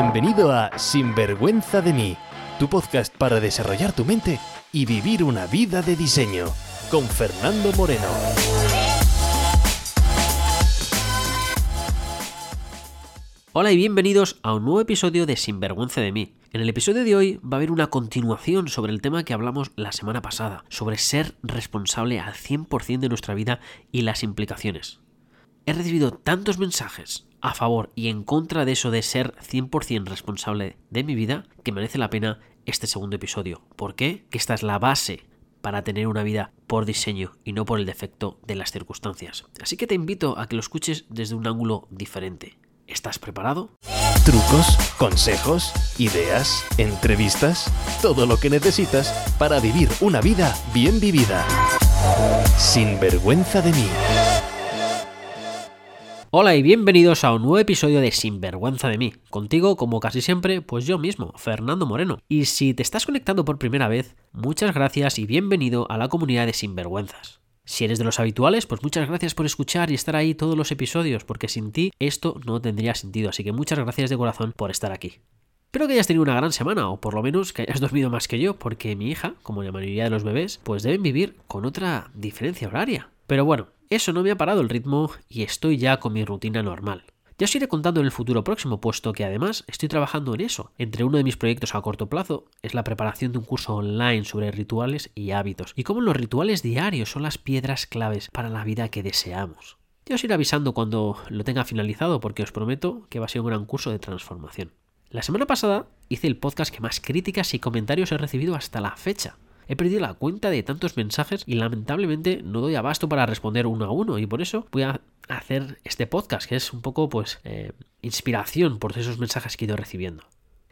Bienvenido a Sinvergüenza de mí, tu podcast para desarrollar tu mente y vivir una vida de diseño, con Fernando Moreno. Hola y bienvenidos a un nuevo episodio de Sinvergüenza de mí. En el episodio de hoy va a haber una continuación sobre el tema que hablamos la semana pasada, sobre ser responsable al 100% de nuestra vida y las implicaciones. He recibido tantos mensajes a favor y en contra de eso de ser 100% responsable de mi vida que merece la pena este segundo episodio. ¿Por qué? Que esta es la base para tener una vida por diseño y no por el defecto de las circunstancias. Así que te invito a que lo escuches desde un ángulo diferente. ¿Estás preparado? Trucos, consejos, ideas, entrevistas, todo lo que necesitas para vivir una vida bien vivida. Sin vergüenza de mí. Hola y bienvenidos a un nuevo episodio de Sinvergüenza de mí. Contigo, como casi siempre, pues yo mismo, Fernando Moreno. Y si te estás conectando por primera vez, muchas gracias y bienvenido a la comunidad de Sinvergüenzas. Si eres de los habituales, pues muchas gracias por escuchar y estar ahí todos los episodios, porque sin ti esto no tendría sentido, así que muchas gracias de corazón por estar aquí. Espero que hayas tenido una gran semana, o por lo menos que hayas dormido más que yo, porque mi hija, como la mayoría de los bebés, pues deben vivir con otra diferencia horaria. Pero bueno, eso no me ha parado el ritmo y estoy ya con mi rutina normal. Ya os iré contando en el futuro próximo, puesto que además estoy trabajando en eso. Entre uno de mis proyectos a corto plazo es la preparación de un curso online sobre rituales y hábitos, y cómo los rituales diarios son las piedras claves para la vida que deseamos. Ya os iré avisando cuando lo tenga finalizado, porque os prometo que va a ser un gran curso de transformación. La semana pasada hice el podcast que más críticas y comentarios he recibido hasta la fecha. He perdido la cuenta de tantos mensajes y lamentablemente no doy abasto para responder uno a uno y por eso voy a hacer este podcast que es un poco pues eh, inspiración por esos mensajes que he ido recibiendo.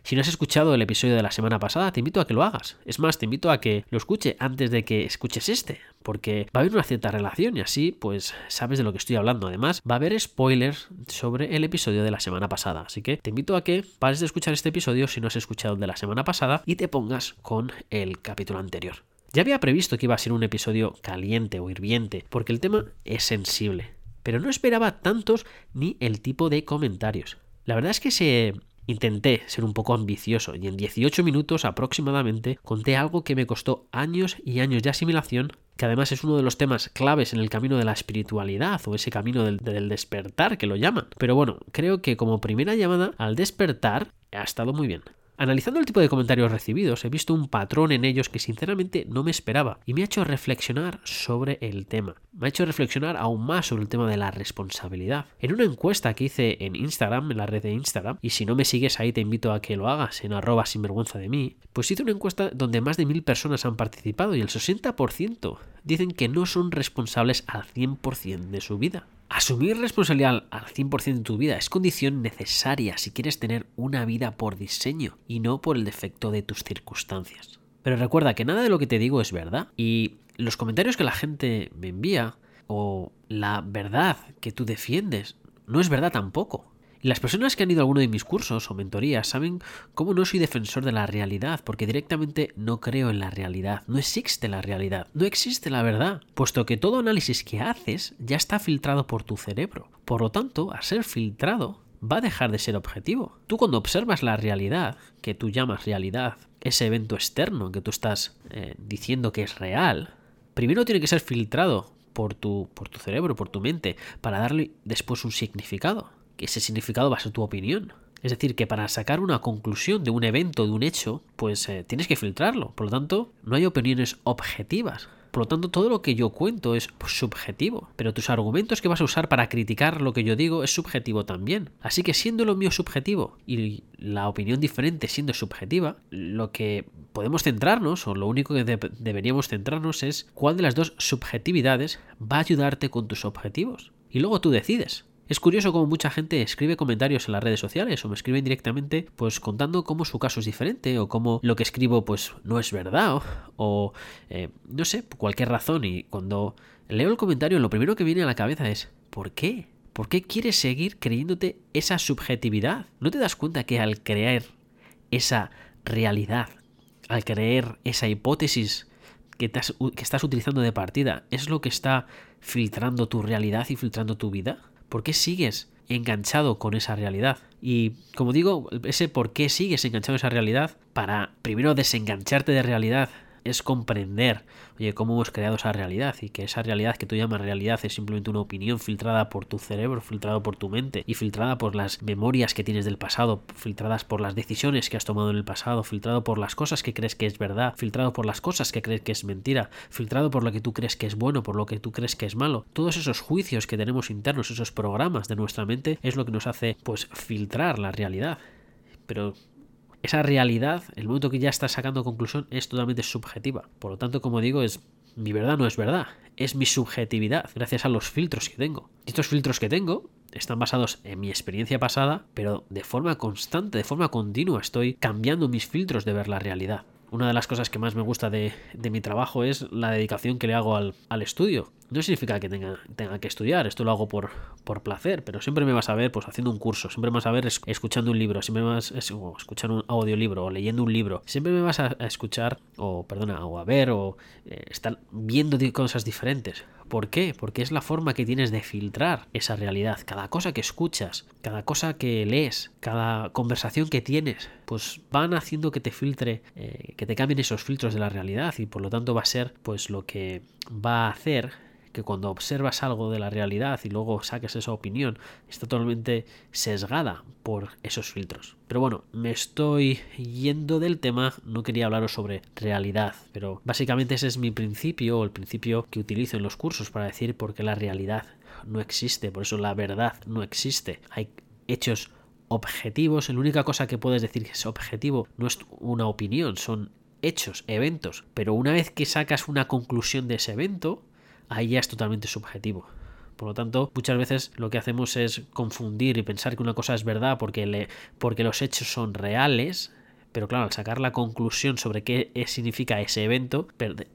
Si no has escuchado el episodio de la semana pasada, te invito a que lo hagas. Es más, te invito a que lo escuche antes de que escuches este, porque va a haber una cierta relación y así pues sabes de lo que estoy hablando. Además, va a haber spoilers sobre el episodio de la semana pasada. Así que te invito a que pares de escuchar este episodio si no has escuchado el de la semana pasada y te pongas con el capítulo anterior. Ya había previsto que iba a ser un episodio caliente o hirviente, porque el tema es sensible, pero no esperaba tantos ni el tipo de comentarios. La verdad es que se Intenté ser un poco ambicioso y en 18 minutos aproximadamente conté algo que me costó años y años de asimilación, que además es uno de los temas claves en el camino de la espiritualidad o ese camino del, despertar que lo llaman. Pero bueno, creo que como primera llamada al despertar ha estado muy bien. Analizando el tipo de comentarios recibidos, he visto un patrón en ellos que sinceramente no me esperaba y me ha hecho reflexionar sobre el tema. Me ha hecho reflexionar aún más sobre el tema de la responsabilidad. En una encuesta que hice en Instagram, en la red de Instagram, y si no me sigues ahí te invito a que lo hagas en arroba sinvergüenza de mí, pues hice una encuesta donde más de mil personas han participado y el 60% dicen que no son responsables al 100% de su vida. Asumir responsabilidad al 100% de tu vida es condición necesaria si quieres tener una vida por diseño y no por el defecto de tus circunstancias. Pero recuerda que nada de lo que te digo es verdad y los comentarios que la gente me envía o la verdad que tú defiendes no es verdad tampoco. Las personas que han ido a alguno de mis cursos o mentorías saben cómo no soy defensor de la realidad, porque directamente no creo en la realidad, no existe la realidad, no existe la verdad, puesto que todo análisis que haces ya está filtrado por tu cerebro. Por lo tanto, al ser filtrado, va a dejar de ser objetivo. Tú cuando observas la realidad, que tú llamas realidad, ese evento externo que tú estás eh, diciendo que es real, primero tiene que ser filtrado por tu, por tu cerebro, por tu mente, para darle después un significado ese significado va a ser tu opinión. Es decir, que para sacar una conclusión de un evento, de un hecho, pues eh, tienes que filtrarlo. Por lo tanto, no hay opiniones objetivas. Por lo tanto, todo lo que yo cuento es subjetivo, pero tus argumentos que vas a usar para criticar lo que yo digo es subjetivo también. Así que siendo lo mío subjetivo y la opinión diferente siendo subjetiva, lo que podemos centrarnos, o lo único que deberíamos centrarnos es cuál de las dos subjetividades va a ayudarte con tus objetivos. Y luego tú decides. Es curioso cómo mucha gente escribe comentarios en las redes sociales o me escriben directamente pues contando cómo su caso es diferente o cómo lo que escribo pues no es verdad o, eh, no sé, cualquier razón y cuando leo el comentario lo primero que viene a la cabeza es ¿por qué? ¿Por qué quieres seguir creyéndote esa subjetividad? ¿No te das cuenta que al creer esa realidad, al creer esa hipótesis que estás utilizando de partida, es lo que está filtrando tu realidad y filtrando tu vida? ¿Por qué sigues enganchado con esa realidad? Y como digo, ese por qué sigues enganchado a esa realidad, para primero desengancharte de realidad es comprender, oye, cómo hemos creado esa realidad y que esa realidad que tú llamas realidad es simplemente una opinión filtrada por tu cerebro, filtrada por tu mente y filtrada por las memorias que tienes del pasado, filtradas por las decisiones que has tomado en el pasado, filtrado por las cosas que crees que es verdad, filtrado por las cosas que crees que es mentira, filtrado por lo que tú crees que es bueno, por lo que tú crees que es malo. Todos esos juicios que tenemos internos, esos programas de nuestra mente es lo que nos hace pues filtrar la realidad. Pero esa realidad, el momento que ya estás sacando conclusión, es totalmente subjetiva. Por lo tanto, como digo, es mi verdad no es verdad, es mi subjetividad, gracias a los filtros que tengo. Y estos filtros que tengo están basados en mi experiencia pasada, pero de forma constante, de forma continua, estoy cambiando mis filtros de ver la realidad. Una de las cosas que más me gusta de, mi trabajo es la dedicación que le hago al, al estudio. No significa que tenga, tenga, que estudiar, esto lo hago por, por placer, pero siempre me vas a ver pues haciendo un curso, siempre me vas a ver escuchando un libro, siempre me vas a escuchar un audiolibro o leyendo un libro, siempre me vas a, escuchar o perdona, o a ver o eh, estar viendo cosas diferentes. ¿Por qué? Porque es la forma que tienes de filtrar esa realidad. Cada cosa que escuchas, cada cosa que lees, cada conversación que tienes, pues van haciendo que te filtre, eh, que te cambien esos filtros de la realidad y por lo tanto va a ser pues lo que va a hacer que cuando observas algo de la realidad y luego saques esa opinión, está totalmente sesgada por esos filtros. Pero bueno, me estoy yendo del tema, no quería hablaros sobre realidad, pero básicamente ese es mi principio, el principio que utilizo en los cursos para decir por qué la realidad no existe, por eso la verdad no existe. Hay hechos objetivos, la única cosa que puedes decir que es objetivo no es una opinión, son hechos, eventos, pero una vez que sacas una conclusión de ese evento, ahí ya es totalmente subjetivo. Por lo tanto, muchas veces lo que hacemos es confundir y pensar que una cosa es verdad porque, le, porque los hechos son reales, pero claro, al sacar la conclusión sobre qué significa ese evento,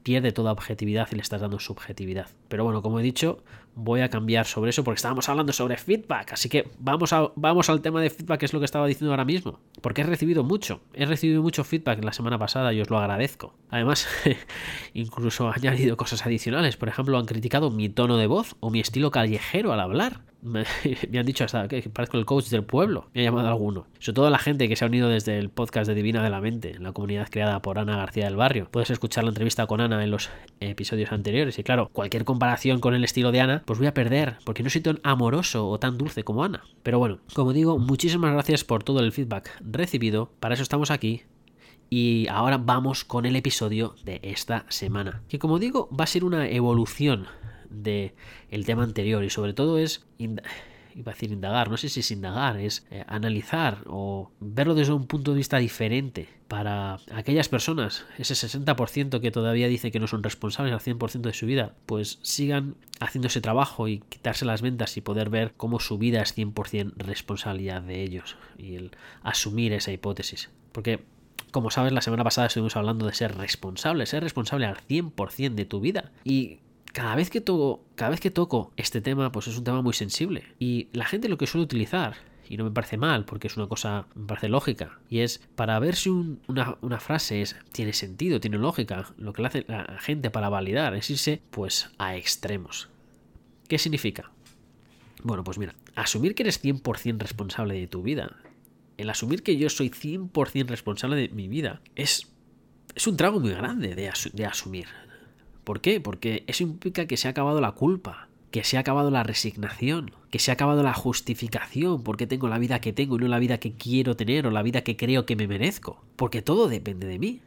pierde toda objetividad y le estás dando subjetividad. Pero bueno, como he dicho, voy a cambiar sobre eso porque estábamos hablando sobre feedback. Así que vamos, a, vamos al tema de feedback, que es lo que estaba diciendo ahora mismo. Porque he recibido mucho. He recibido mucho feedback la semana pasada y os lo agradezco. Además, incluso he añadido cosas adicionales. Por ejemplo, han criticado mi tono de voz o mi estilo callejero al hablar. Me, han dicho hasta que parezco el coach del pueblo. Me ha llamado alguno. Sobre todo la gente que se ha unido desde el podcast de Divina de la Mente, en la comunidad creada por Ana García del Barrio. Puedes escuchar la entrevista con Ana en los episodios anteriores. Y claro, cualquier comparación con el estilo de Ana, pues voy a perder, porque no soy tan amoroso o tan dulce como Ana. Pero bueno, como digo, muchísimas gracias por todo el feedback recibido. Para eso estamos aquí. Y ahora vamos con el episodio de esta semana. Que como digo, va a ser una evolución de el tema anterior y sobre todo es iba a decir indagar, no sé si es indagar, es eh, analizar o verlo desde un punto de vista diferente para aquellas personas, ese 60% que todavía dice que no son responsables al 100% de su vida, pues sigan haciendo ese trabajo y quitarse las ventas y poder ver cómo su vida es 100% responsabilidad de ellos y el asumir esa hipótesis. Porque como sabes, la semana pasada estuvimos hablando de ser responsable, ser responsable al 100% de tu vida. Y cada vez que toco, cada vez que toco este tema, pues es un tema muy sensible. Y la gente lo que suele utilizar, y no me parece mal, porque es una cosa, me parece lógica, y es para ver si una, una, frase tiene sentido, tiene lógica, lo que le hace la gente para validar es irse pues a extremos. ¿Qué significa? Bueno, pues mira, asumir que eres 100% responsable de tu vida, el asumir que yo soy 100% responsable de mi vida, es, es un trago muy grande de, de asumir. ¿Por qué? Porque eso implica que se ha acabado la culpa, que se ha acabado la resignación, que se ha acabado la justificación porque tengo la vida que tengo y no la vida que quiero tener o la vida que creo que me merezco. Porque todo depende de mí.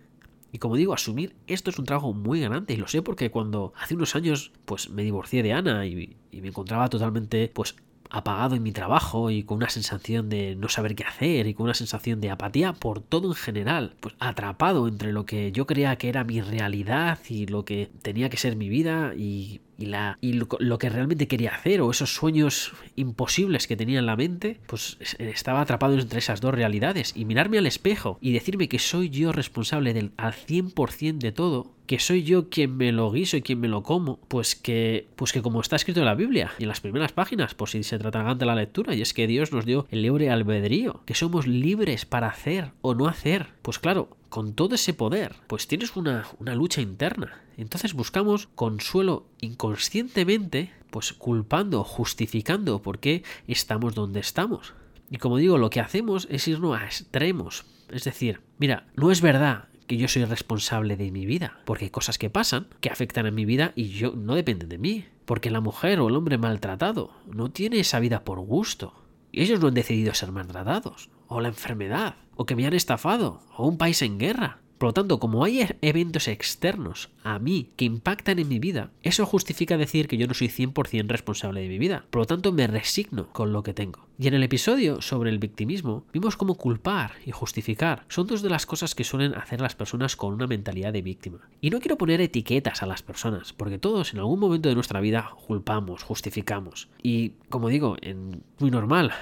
Y como digo, asumir esto es un trabajo muy grande y lo sé porque cuando hace unos años pues me divorcié de Ana y, y me encontraba totalmente pues apagado en mi trabajo y con una sensación de no saber qué hacer y con una sensación de apatía por todo en general, pues atrapado entre lo que yo creía que era mi realidad y lo que tenía que ser mi vida y y, la, y lo, que realmente quería hacer o esos sueños imposibles que tenía en la mente, pues estaba atrapado entre esas dos realidades y mirarme al espejo y decirme que soy yo responsable del al 100% de todo, que soy yo quien me lo guiso y quien me lo como, pues que, pues que como está escrito en la Biblia y en las primeras páginas, por si se trata de la lectura, y es que Dios nos dio el libre albedrío, que somos libres para hacer o no hacer. Pues claro, con todo ese poder, pues tienes una, una lucha interna. Entonces buscamos consuelo inconscientemente, pues culpando, justificando por qué estamos donde estamos. Y como digo, lo que hacemos es irnos a extremos. Es decir, mira, no es verdad que yo soy responsable de mi vida, porque hay cosas que pasan, que afectan a mi vida y yo no dependen de mí, porque la mujer o el hombre maltratado no tiene esa vida por gusto. Y ellos no han decidido ser maltratados, o la enfermedad, o que me han estafado, o un país en guerra. Por lo tanto, como hay e- eventos externos a mí que impactan en mi vida, eso justifica decir que yo no soy 100% responsable de mi vida. Por lo tanto, me resigno con lo que tengo. Y en el episodio sobre el victimismo, vimos cómo culpar y justificar son dos de las cosas que suelen hacer las personas con una mentalidad de víctima. Y no quiero poner etiquetas a las personas, porque todos en algún momento de nuestra vida culpamos, justificamos. Y como digo, en muy normal,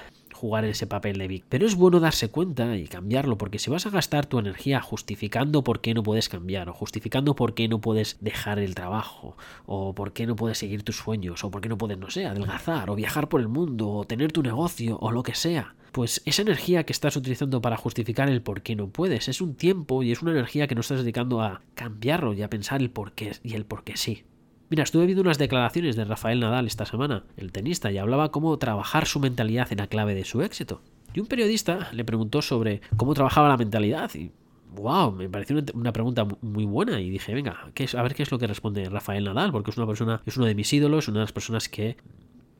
jugar ese papel de víctima. Pero es bueno darse cuenta y cambiarlo, porque si vas a gastar tu energía justificando por qué no puedes cambiar, o justificando por qué no puedes dejar el trabajo, o por qué no puedes seguir tus sueños, o por qué no puedes, no sé, adelgazar, o viajar por el mundo, o tener tu negocio, o lo que sea, pues esa energía que estás utilizando para justificar el por qué no puedes es un tiempo y es una energía que no estás dedicando a cambiarlo y a pensar el por qué y el por qué sí. Mira, estuve viendo unas declaraciones de Rafael Nadal esta semana, el tenista, y hablaba cómo trabajar su mentalidad en la clave de su éxito. Y un periodista le preguntó sobre cómo trabajaba la mentalidad y wow, me pareció una pregunta muy buena y dije, venga, ¿qué a ver qué es lo que responde Rafael Nadal, porque es una persona, es uno de mis ídolos, una de las personas que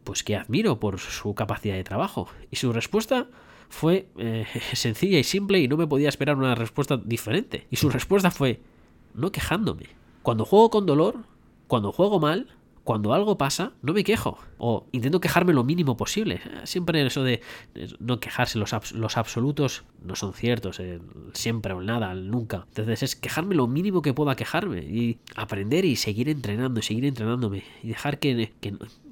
pues que admiro por su capacidad de trabajo. Y su respuesta fue eh, sencilla y simple y no me podía esperar una respuesta diferente. Y su respuesta fue no quejándome. Cuando juego con dolor, cuando juego mal, cuando algo pasa, no me quejo. O intento quejarme lo mínimo posible. Siempre eso de no quejarse, los, absolutos no son ciertos. Eh, siempre o nada, nunca. Entonces es quejarme lo mínimo que pueda quejarme. Y aprender y seguir entrenando, y seguir entrenándome. Y dejar que,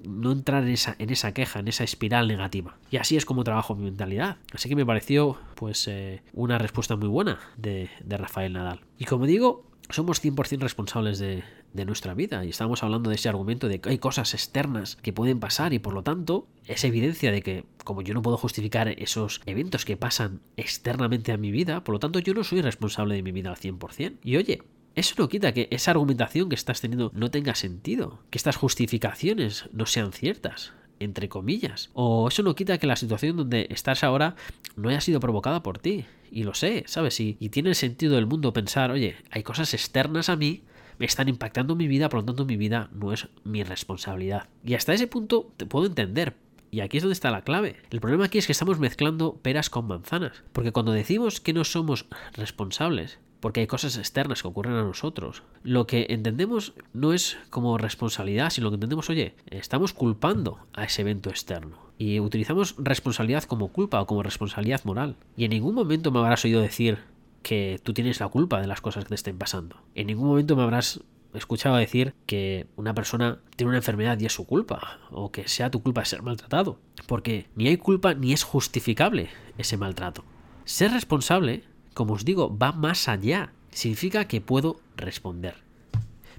no entrar en esa, en esa queja, en esa espiral negativa. Y así es como trabajo mi mentalidad. Así que me pareció pues eh, una respuesta muy buena de, de Rafael Nadal. Y como digo, somos 100% responsables de, de, nuestra vida. Y estamos hablando de ese argumento de que hay cosas externas que pueden pasar y por lo tanto es evidencia de que como yo no puedo justificar esos eventos que pasan externamente a mi vida, por lo tanto yo no soy responsable de mi vida al 100%. Y oye, eso no quita que esa argumentación que estás teniendo no tenga sentido, que estas justificaciones no sean ciertas entre comillas. O eso no quita que la situación donde estás ahora no haya sido provocada por ti. Y lo sé, ¿sabes? Y, y tiene sentido del mundo pensar, oye, hay cosas externas a mí me están impactando mi vida, por lo tanto mi vida no es mi responsabilidad. Y hasta ese punto te puedo entender, y aquí es donde está la clave. El problema aquí es que estamos mezclando peras con manzanas. Porque cuando decimos que no somos responsables, porque hay cosas externas que ocurren a nosotros, lo que entendemos no es como responsabilidad, sino lo que entendemos, oye, estamos culpando a ese evento externo. Y utilizamos responsabilidad como culpa o como responsabilidad moral. Y en ningún momento me habrás oído decir que tú tienes la culpa de las cosas que te estén pasando. En ningún momento me habrás escuchado decir que una persona tiene una enfermedad y es su culpa, o que sea tu culpa ser maltratado, porque ni hay culpa ni es justificable ese maltrato. Ser responsable, como os digo, va más allá. Significa que puedo responder.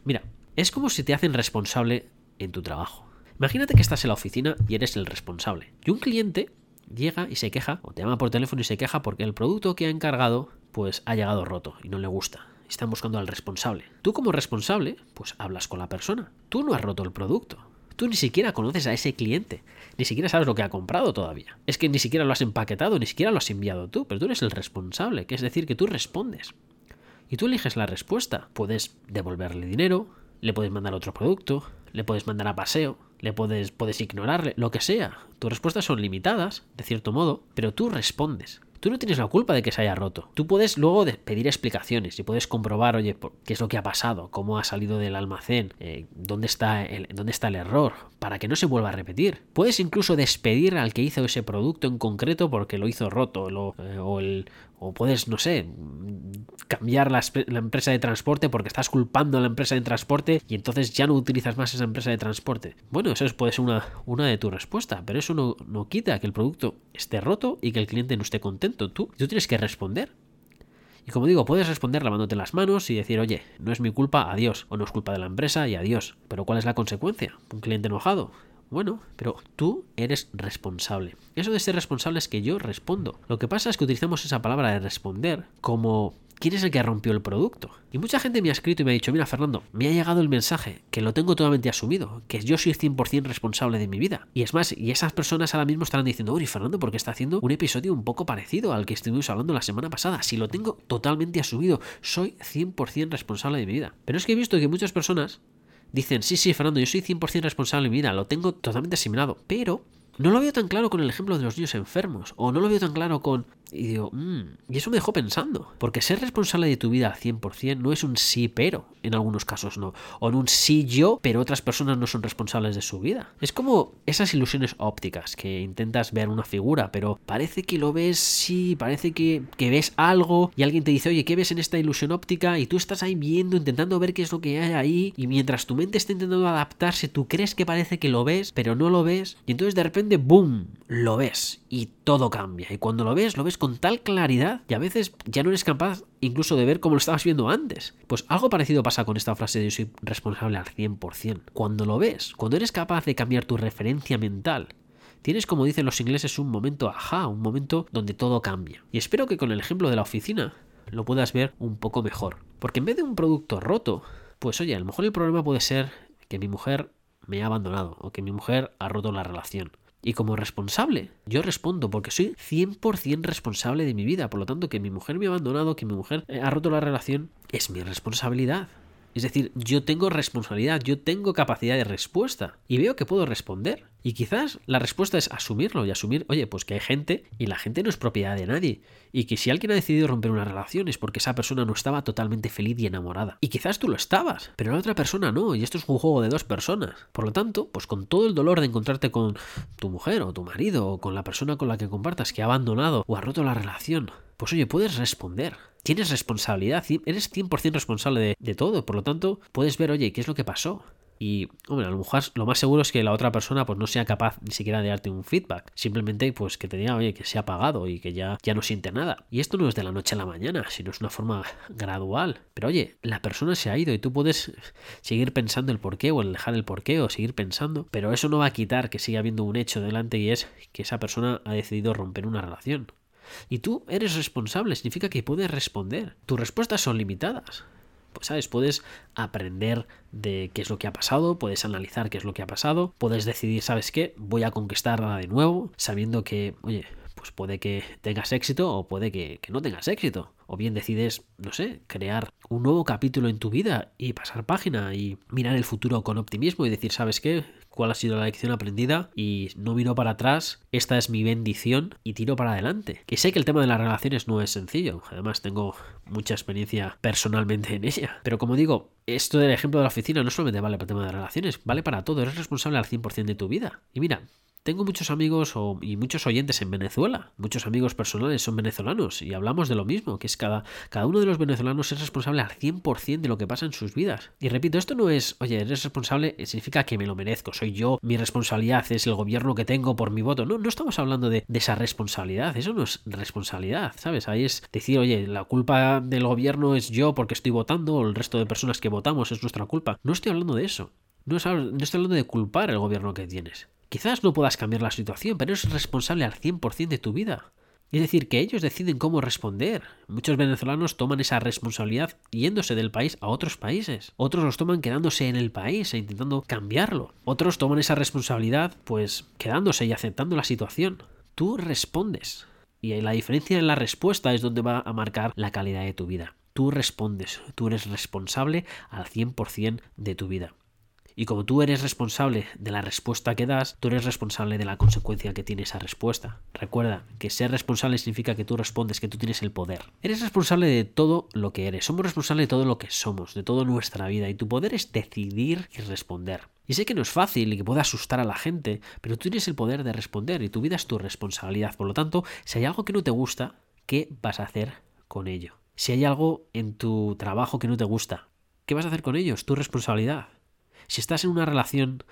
Mira, es como si te hacen responsable en tu trabajo. Imagínate que estás en la oficina y eres el responsable. Y un cliente llega y se queja, o te llama por teléfono y se queja porque el producto que ha encargado pues ha llegado roto y no le gusta. Están buscando al responsable. Tú como responsable, pues hablas con la persona. Tú no has roto el producto. Tú ni siquiera conoces a ese cliente. Ni siquiera sabes lo que ha comprado todavía. Es que ni siquiera lo has empaquetado, ni siquiera lo has enviado tú, pero tú eres el responsable, que es decir, que tú respondes. Y tú eliges la respuesta. Puedes devolverle dinero, le puedes mandar otro producto, le puedes mandar a paseo, le puedes, puedes ignorarle, lo que sea. Tus respuestas son limitadas, de cierto modo, pero tú respondes. Tú no tienes la culpa de que se haya roto. Tú puedes luego pedir explicaciones y puedes comprobar, oye, qué es lo que ha pasado, cómo ha salido del almacén, eh, dónde, está el, dónde está el error, para que no se vuelva a repetir. Puedes incluso despedir al que hizo ese producto en concreto porque lo hizo roto eh, o, el, o puedes, no sé, cambiar la, empresa de transporte porque estás culpando a la empresa de transporte y entonces ya no utilizas más esa empresa de transporte. Bueno, eso puede ser una, de tu respuesta, pero eso no, no quita que el producto esté roto y que el cliente no esté contento. Tú, tú tienes que responder. Y como digo, puedes responder lavándote las manos y decir, oye, no es mi culpa, adiós, o no es culpa de la empresa y adiós. Pero ¿cuál es la consecuencia? Un cliente enojado. Bueno, pero tú eres responsable. Eso de ser responsable es que yo respondo. Lo que pasa es que utilizamos esa palabra de responder como quién es el que rompió el producto. Y mucha gente me ha escrito y me ha dicho, mira Fernando, me ha llegado el mensaje, que lo tengo totalmente asumido, que yo soy 100% responsable de mi vida. Y es más, y esas personas ahora mismo estarán diciendo, uy Fernando, ¿por qué está haciendo un episodio un poco parecido al que estuvimos hablando la semana pasada? Si lo tengo totalmente asumido, soy 100% responsable de mi vida. Pero es que he visto que muchas personas dicen, sí, sí, Fernando, yo soy 100% responsable de mi vida, lo tengo totalmente asimilado, pero no lo veo tan claro con el ejemplo de los niños enfermos, o no lo veo tan claro con... Y digo, mmm, y eso me dejó pensando, porque ser responsable de tu vida al 100% no es un sí pero, en algunos casos no, o en un sí yo, pero otras personas no son responsables de su vida. Es como esas ilusiones ópticas, que intentas ver una figura, pero parece que lo ves, sí, parece que, que ves algo, y alguien te dice, oye, ¿qué ves en esta ilusión óptica? Y tú estás ahí viendo, intentando ver qué es lo que hay ahí, y mientras tu mente está intentando adaptarse, tú crees que parece que lo ves, pero no lo ves, y entonces de repente, ¡boom!, lo ves, y todo cambia, y cuando lo ves, lo ves con tal claridad y a veces ya no eres capaz incluso de ver cómo lo estabas viendo antes. Pues algo parecido pasa con esta frase de yo soy responsable al 100%. Cuando lo ves, cuando eres capaz de cambiar tu referencia mental, tienes como dicen los ingleses un momento ajá, un momento donde todo cambia. Y espero que con el ejemplo de la oficina lo puedas ver un poco mejor. Porque en vez de un producto roto, pues oye, a lo mejor el problema puede ser que mi mujer me ha abandonado o que mi mujer ha roto la relación. Y como responsable, yo respondo porque soy 100% responsable de mi vida. Por lo tanto, que mi mujer me ha abandonado, que mi mujer ha roto la relación, es mi responsabilidad. Es decir, yo tengo responsabilidad, yo tengo capacidad de respuesta y veo que puedo responder. Y quizás la respuesta es asumirlo y asumir, oye, pues que hay gente y la gente no es propiedad de nadie. Y que si alguien ha decidido romper una relación es porque esa persona no estaba totalmente feliz y enamorada. Y quizás tú lo estabas, pero la otra persona no. Y esto es un juego de dos personas. Por lo tanto, pues con todo el dolor de encontrarte con tu mujer o tu marido o con la persona con la que compartas que ha abandonado o ha roto la relación, pues oye, puedes responder. Tienes responsabilidad, eres 100% responsable de, todo. Por lo tanto, puedes ver, oye, ¿qué es lo que pasó? Y, hombre, a lo mejor lo más seguro es que la otra persona pues no sea capaz ni siquiera de darte un feedback. Simplemente pues que te diga, oye, que se ha apagado y que ya, ya no siente nada. Y esto no es de la noche a la mañana, sino es una forma gradual. Pero oye, la persona se ha ido y tú puedes seguir pensando el porqué o dejar el porqué o seguir pensando. Pero eso no va a quitar que siga habiendo un hecho delante y es que esa persona ha decidido romper una relación. Y tú eres responsable, significa que puedes responder. Tus respuestas son limitadas pues sabes, puedes aprender de qué es lo que ha pasado, puedes analizar qué es lo que ha pasado, puedes decidir, ¿sabes qué? Voy a conquistarla de nuevo, sabiendo que, oye, pues puede que tengas éxito o puede que, que, no tengas éxito. O bien decides, no sé, crear un nuevo capítulo en tu vida y pasar página y mirar el futuro con optimismo y decir, ¿sabes qué? Cuál ha sido la lección aprendida y no miro para atrás, esta es mi bendición y tiro para adelante. Que sé que el tema de las relaciones no es sencillo, además tengo mucha experiencia personalmente en ella, pero como digo, esto del ejemplo de la oficina no solamente vale para el tema de relaciones, vale para todo, eres responsable al 100% de tu vida. Y mira, tengo muchos amigos y muchos oyentes en Venezuela. Muchos amigos personales son venezolanos y hablamos de lo mismo, que es cada, cada uno de los venezolanos es responsable al 100% de lo que pasa en sus vidas. Y repito, esto no es, oye, eres responsable, eh, significa que me lo merezco, soy yo, mi responsabilidad es el gobierno que tengo por mi voto. No, no estamos hablando de, esa responsabilidad, eso no es responsabilidad, ¿sabes? Ahí es decir, oye, la culpa del gobierno es yo porque estoy votando o el resto de personas que votamos es nuestra culpa. No estoy hablando de eso. No, no estoy hablando de culpar el gobierno que tienes. Quizás no puedas cambiar la situación, pero eres responsable al 100% de tu vida. Es decir, que ellos deciden cómo responder. Muchos venezolanos toman esa responsabilidad yéndose del país a otros países. Otros los toman quedándose en el país e intentando cambiarlo. Otros toman esa responsabilidad pues quedándose y aceptando la situación. Tú respondes. Y la diferencia en la respuesta es donde va a marcar la calidad de tu vida. Tú respondes, tú eres responsable al 100% de tu vida. Y como tú eres responsable de la respuesta que das, tú eres responsable de la consecuencia que tiene esa respuesta. Recuerda que ser responsable significa que tú respondes, que tú tienes el poder. Eres responsable de todo lo que eres. Somos responsables de todo lo que somos, de toda nuestra vida. Y tu poder es decidir y responder. Y sé que no es fácil y que puede asustar a la gente, pero tú tienes el poder de responder y tu vida es tu responsabilidad. Por lo tanto, si hay algo que no te gusta, ¿qué vas a hacer con ello? Si hay algo en tu trabajo que no te gusta, ¿qué vas a hacer con ello? Es tu responsabilidad. Si estás en una relación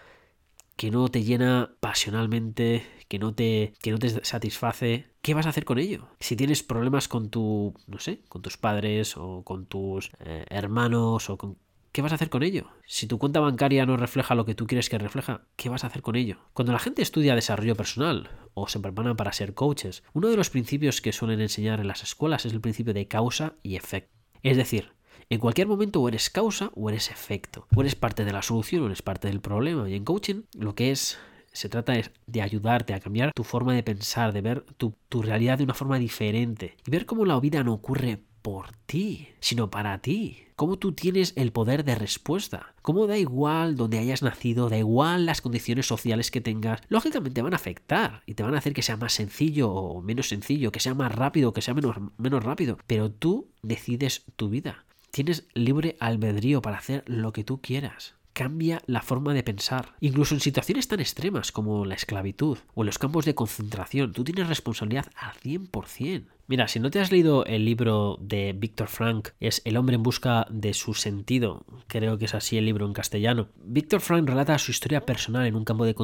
que no te llena pasionalmente, que no te, que no te satisface, ¿qué vas a hacer con ello? Si tienes problemas con tu, no sé, con tus padres o con tus eh, hermanos o con ¿Qué vas a hacer con ello? Si tu cuenta bancaria no refleja lo que tú quieres que refleja, ¿qué vas a hacer con ello? Cuando la gente estudia desarrollo personal o se preparan para ser coaches, uno de los principios que suelen enseñar en las escuelas es el principio de causa y efecto. Es decir, en cualquier momento o eres causa o eres efecto. O eres parte de la solución o eres parte del problema. Y en coaching lo que es se trata de ayudarte a cambiar tu forma de pensar, de ver tu, realidad de una forma diferente y ver cómo la vida no ocurre por ti, sino para ti. Cómo tú tienes el poder de respuesta. Cómo da igual donde hayas nacido, da igual las condiciones sociales que tengas. Lógicamente van a afectar y te van a hacer que sea más sencillo o menos sencillo, que sea más rápido o que sea menos, menos rápido. Pero tú decides tu vida. Tienes libre albedrío para hacer lo que tú quieras cambia la forma de pensar. Incluso en situaciones tan extremas como la esclavitud o en los campos de concentración, tú tienes responsabilidad al 100%. Mira, si no te has leído el libro de Víctor Frank, es El hombre en busca de su sentido, creo que es así el libro en castellano. Víctor Frank relata su historia personal en un campo de,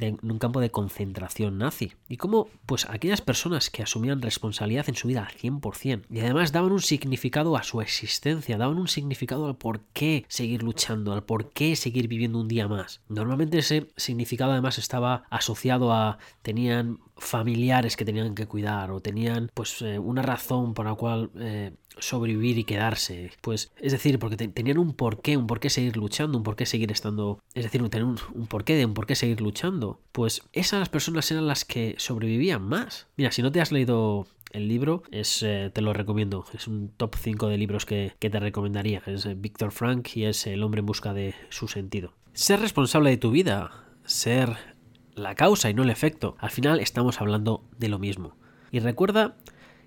en un campo de concentración nazi y cómo pues aquellas personas que asumían responsabilidad en su vida al 100% y además daban un significado a su existencia, daban un significado al por qué seguir luchando, al por qué seguir viviendo un día más. Normalmente ese significado además estaba asociado a tenían familiares que tenían que cuidar o tenían pues eh, una razón por la cual eh, sobrevivir y quedarse pues es decir porque tenían un porqué un porqué seguir luchando un porqué seguir estando es decir tener un, porqué de un porqué seguir luchando pues esas personas eran las que sobrevivían más mira si no te has leído el libro es, eh, te lo recomiendo. Es un top 5 de libros que, que te recomendaría. Es Víctor Frank y es El hombre en busca de su sentido. Ser responsable de tu vida. Ser la causa y no el efecto. Al final estamos hablando de lo mismo. Y recuerda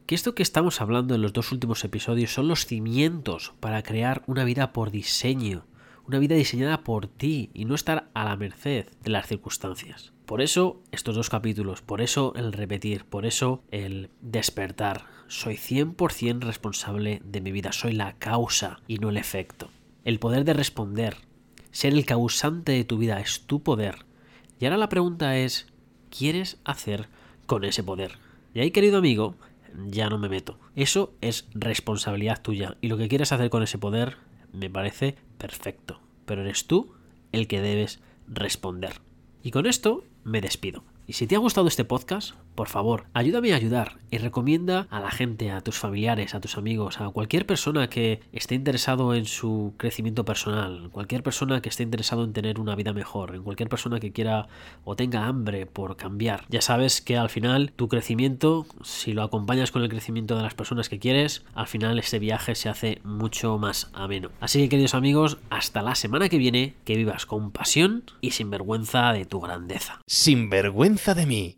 que esto que estamos hablando en los dos últimos episodios son los cimientos para crear una vida por diseño, una vida diseñada por ti y no estar a la merced de las circunstancias. Por eso estos dos capítulos, por eso el repetir, por eso el despertar. Soy 100% responsable de mi vida, soy la causa y no el efecto. El poder de responder, ser el causante de tu vida es tu poder y ahora la pregunta es, ¿quieres hacer con ese poder? Y ahí, querido amigo, ya no me meto. Eso es responsabilidad tuya. Y lo que quieres hacer con ese poder me parece perfecto. Pero eres tú el que debes responder. Y con esto me despido. Y si te ha gustado este podcast, por favor, ayúdame a ayudar y recomienda a la gente, a tus familiares, a tus amigos, a cualquier persona que esté interesado en su crecimiento personal, cualquier persona que esté interesado en tener una vida mejor, en cualquier persona que quiera o tenga hambre por cambiar. Ya sabes que al final tu crecimiento, si lo acompañas con el crecimiento de las personas que quieres, al final ese viaje se hace mucho más ameno. Así que queridos amigos, hasta la semana que viene, que vivas con pasión y sin vergüenza de tu grandeza. Sin vergüenza de mí,